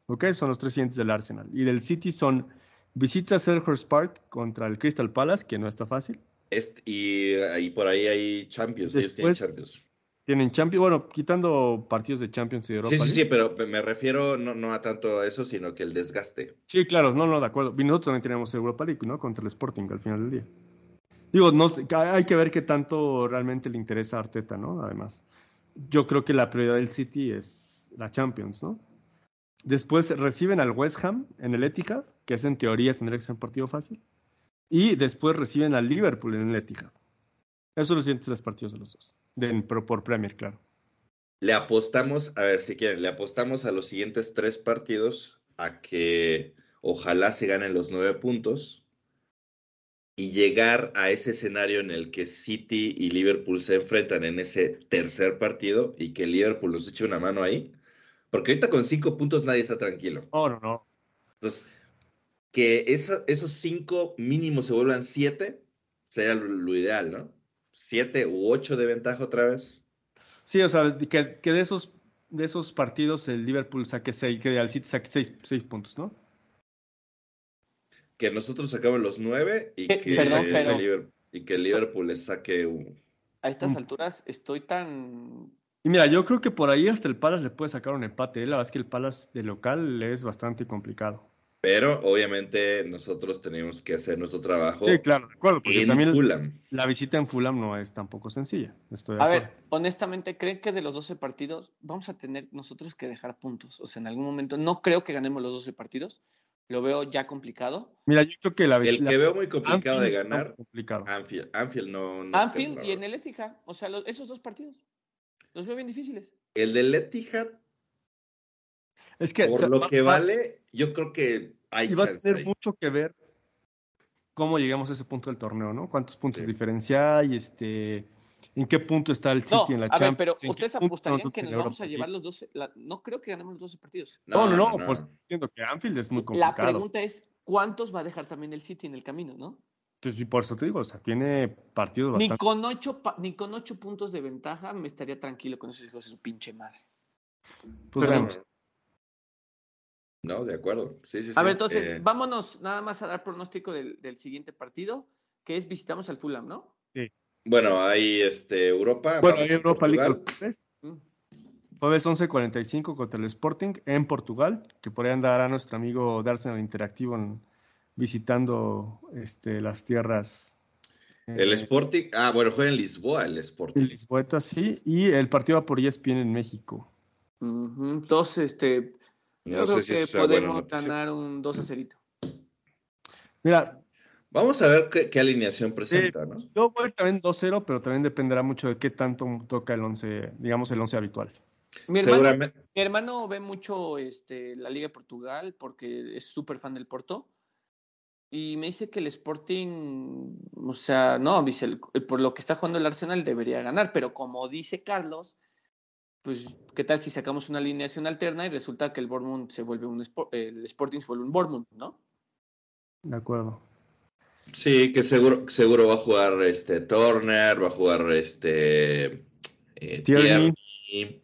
¿Ok? Son los tres siguientes del Arsenal. Y del City son visita a Selhurst Park contra el Crystal Palace, que no está fácil. Este, y, y por ahí hay Champions, ellos tienen Después- Champions. Tienen Champions, bueno, quitando partidos de Champions y de Europa. Sí, sí, League. sí, pero me refiero no, no a tanto a eso, sino que el desgaste. Sí, claro, no, no, de acuerdo. Y nosotros también tenemos Europa League, ¿no? Contra el Sporting al final del día. Digo, no hay que ver qué tanto realmente le interesa a Arteta, ¿no? Además, yo creo que la prioridad del City es la Champions, ¿no? Después reciben al West Ham en el Etihad, que eso en teoría tendría que ser un partido fácil. Y después reciben al Liverpool en el Etihad. Esos son los siguientes tres partidos de los dos. De, por Premier, claro. Le apostamos, a ver si quieren, le apostamos a los siguientes tres partidos a que ojalá se ganen los nueve puntos y llegar a ese escenario en el que City y Liverpool se enfrentan en ese tercer partido y que Liverpool nos eche una mano ahí. Porque ahorita con cinco puntos nadie está tranquilo. No, no, no. Entonces, que esa- esos cinco mínimos se vuelvan siete sería lo, lo ideal, ¿no? Siete u ocho de ventaja otra vez. Sí, o sea, que, que de esos de esos partidos el Liverpool saque seis, que al City saque seis, seis puntos, ¿no? Que nosotros sacamos los nueve y Eh, que, perdón, el pero- Liverpool, y que el Liverpool les saque un... A estas Mm. alturas estoy tan... Y mira, yo creo que por ahí hasta el Palace le puede sacar un empate. ¿eh? La verdad es que el Palace de local le es bastante complicado. Pero obviamente nosotros tenemos que hacer nuestro trabajo Sí, claro, de acuerdo, porque en también Fulham. la visita en Fulham no es tampoco sencilla. Estoy de A acuerdo. ver, honestamente, ¿creen que de los 12 partidos vamos a tener nosotros que dejar puntos? O sea, en algún momento, no creo que ganemos los 12 partidos. Lo veo ya complicado. Mira, yo creo que la El la- que veo muy complicado de Anfield ganar, complicado. Anfield. Anfield no... no Anfield y en el Etihad. O sea, los- esos dos partidos. Los veo bien difíciles. El del Etihad, Es que, por o sea, lo va- que va- vale, yo creo que hay y va a chance tener ahí. mucho que ver cómo llegamos a ese punto del torneo, ¿no? ¿Cuántos puntos Sí. de diferencia hay? Este, ¿En qué punto está el City No, en la a ver, Champions? pero ¿En qué ustedes apostarían que nos la vamos a llevar los 12. la- no creo que ganemos los 12 partidos. No, no, no, pues entiendo que Anfield es muy La complicado. pregunta es, ¿cuántos va a dejar también el City en el camino, no? Entonces, y por eso te digo, o sea, tiene partidos Ni con, ocho, pa- ni con ocho puntos de ventaja me estaría tranquilo con esos hijos de su pinche madre. Pues No. No, de acuerdo. Sí, sí, A sí. ver, entonces, Eh, vámonos nada más a dar pronóstico del, del siguiente partido, que es visitamos al Fulham, ¿no? Bueno, hay este, Europa. Bueno, hay Europa League Portugal. el jueves. Mm. Jueves 11.45 contra el Sporting en Portugal, que por ahí andará nuestro amigo de Arsenal Interactivo en- visitando este, las tierras. El eh, Sporting. Ah, bueno, juega en Lisboa el Sporting. el Lisboeta, sí, y el partido va por ESPN en México. Ujú, Entonces, este, No yo sé creo si que podemos ganar un 2 a 0. Mira, Vamos a ver qué, qué alineación presenta, ¿no? yo voy a ir también 2-0, pero también dependerá mucho de qué tanto toca el 11, digamos el 11 habitual. Mi hermano, Seguramente. mi hermano ve mucho este, la Liga de Portugal porque es súper fan del Porto. Y me dice que el Sporting, o sea, no, dice, el- por lo que está jugando el Arsenal debería ganar, pero como dice Carlos, pues, ¿qué tal si sacamos una alineación alterna y resulta que el Bournemouth se vuelve un, el Sporting se vuelve un Bournemouth, ¿no? De acuerdo. Sí, que seguro, seguro va a jugar este Turner, va a jugar este eh, Tierney. Tierney,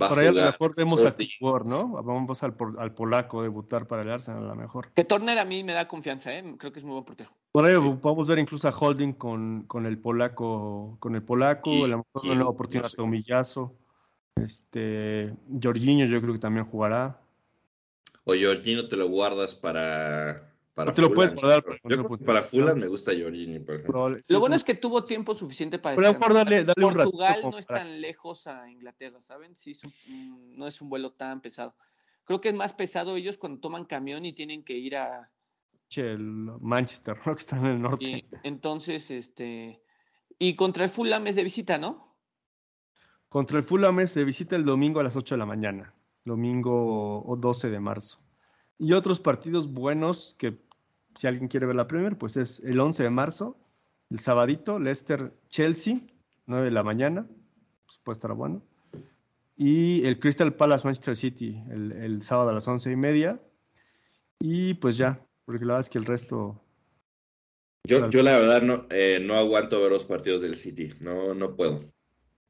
va a Por ahí a lo mejor vemos a. Tibor, ¿no? Vamos al, al polaco debutar para el Arsenal a lo mejor. Que Turner a mí me da confianza, ¿eh? Creo que es muy buen portero. Por ahí podemos ver incluso a Holding con, con el polaco, con el polaco, Y- a lo mejor una nueva oportunidad no sé. a Tomillazo. Este, Jorginho yo creo que también jugará. O Jorginho te lo guardas para, para lo Fulham. puedes guardar para Yo creo una que para posición. Fulham me gusta Jorginho, por ejemplo. Probable- sí, Lo bueno es que tuvo tiempo suficiente para Pero descansar. darle- darle un ratito Portugal no es para- tan lejos a Inglaterra, ¿saben? Sí, es un- no es un vuelo tan pesado. Creo que es más pesado ellos cuando toman camión y tienen que ir a... El Manchester, ¿no? (laughs) Que está en el norte. y entonces, este... Y contra el Fulham es de visita, ¿no? Contra el Fulham es de visita el domingo a las 8 de la mañana, domingo o 12 de marzo. Y otros partidos buenos que si alguien quiere ver la Premier, pues es el 11 de marzo, el sabadito, Leicester Chelsea, 9 de la mañana, pues puede estar bueno. Y el Crystal Palace Manchester City, el, sábado a las once y media. Y pues ya, porque la verdad es que el resto yo, yo la verdad no, eh, no aguanto ver los partidos del City, no, no puedo.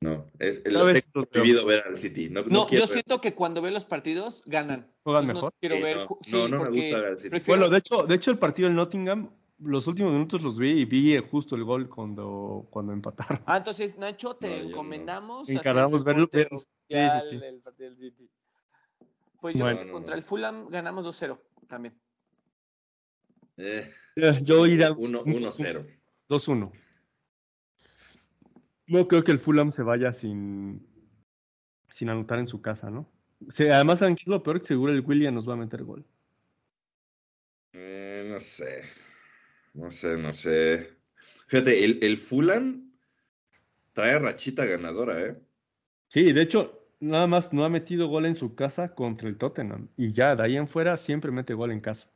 No, es, lo tengo prohibido ver al City. No, no, yo siento que cuando veo los partidos ganan. Juegan mejor. No quiero ver. no, no, me gusta ver al City. Bueno, de hecho, de hecho el partido del Nottingham, los últimos minutos los vi y vi justo el gol cuando, cuando empataron. Ah, entonces Nacho, te encomendamos. Encargamos verlo. Sí, sí, El partido del City. Pues yo contra el Fulham ganamos 2-0 también. Eh, yo iré 1-0. 2-1. No creo que el Fulham se vaya sin, sin anotar en su casa, ¿no? además, ¿saben qué es lo peor? Que seguro el William nos va a meter gol. Eh, no sé. No sé, no sé. Fíjate, el, el Fulham trae rachita ganadora, ¿eh? Sí, de hecho, nada más no ha metido gol en su casa contra el Tottenham. Y ya, de ahí en fuera, siempre mete gol en casa.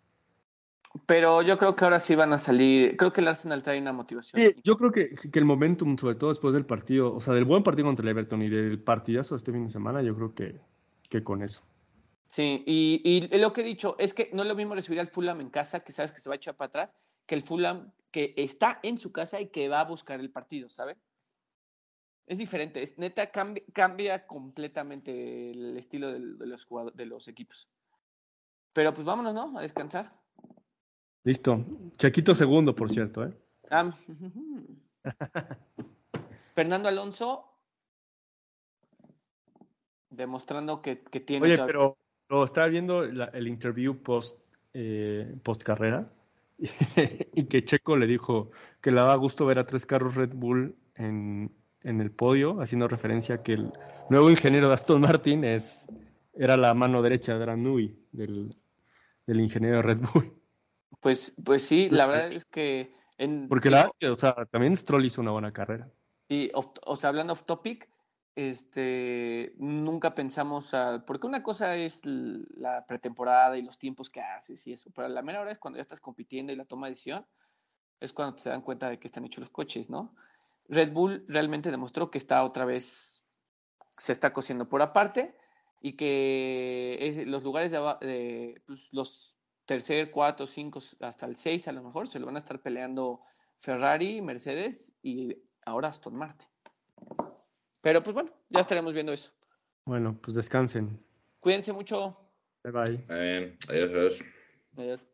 Pero yo creo que ahora sí van a salir. Creo que el Arsenal trae una motivación. Sí, yo creo que, que, el momentum, sobre todo después del partido, o sea, del buen partido contra el Everton y del partidazo este fin de semana, yo creo que, que con eso. Sí, y, y, lo que he dicho es que no es lo mismo recibir al Fulham en casa, que sabes que se va a echar para atrás, que el Fulham que está en su casa y que va a buscar el partido, ¿sabes? Es diferente, es neta, cambia, cambia completamente el estilo de, los de los equipos. Pero pues vámonos, ¿no? A descansar. Listo. Chequito segundo, por cierto, ¿eh? Ah, (laughs) Fernando Alonso demostrando que, tiene. Oye, pero lo estaba viendo el interview post, eh, post carrera (laughs) y que Checo le dijo que le daba gusto ver a tres carros Red Bull en, en el podio, haciendo referencia a que el nuevo ingeniero de Aston Martin es, era la mano derecha de Nui, del, del ingeniero de Red Bull. Pues, pues sí, la verdad es que... En, Porque la o sea, también Stroll hizo una buena carrera. Sí, o sea, hablando off topic, este, nunca pensamos, a, porque una cosa es la pretemporada y los tiempos que haces y eso, pero la mera hora es cuando ya estás compitiendo y la toma de decisión, es cuando te dan cuenta de que están hechos los coches, ¿no? Red Bull realmente demostró que está otra vez, se está cosiendo por aparte y que los lugares de, de pues, los tercer, cuarto, cinco, hasta el seis a lo mejor, se lo van a estar peleando Ferrari, Mercedes y ahora Aston Martin. Pero pues bueno, ya estaremos viendo eso. Bueno, pues descansen. Cuídense mucho. Bye bye. Bien, adiós. Adiós.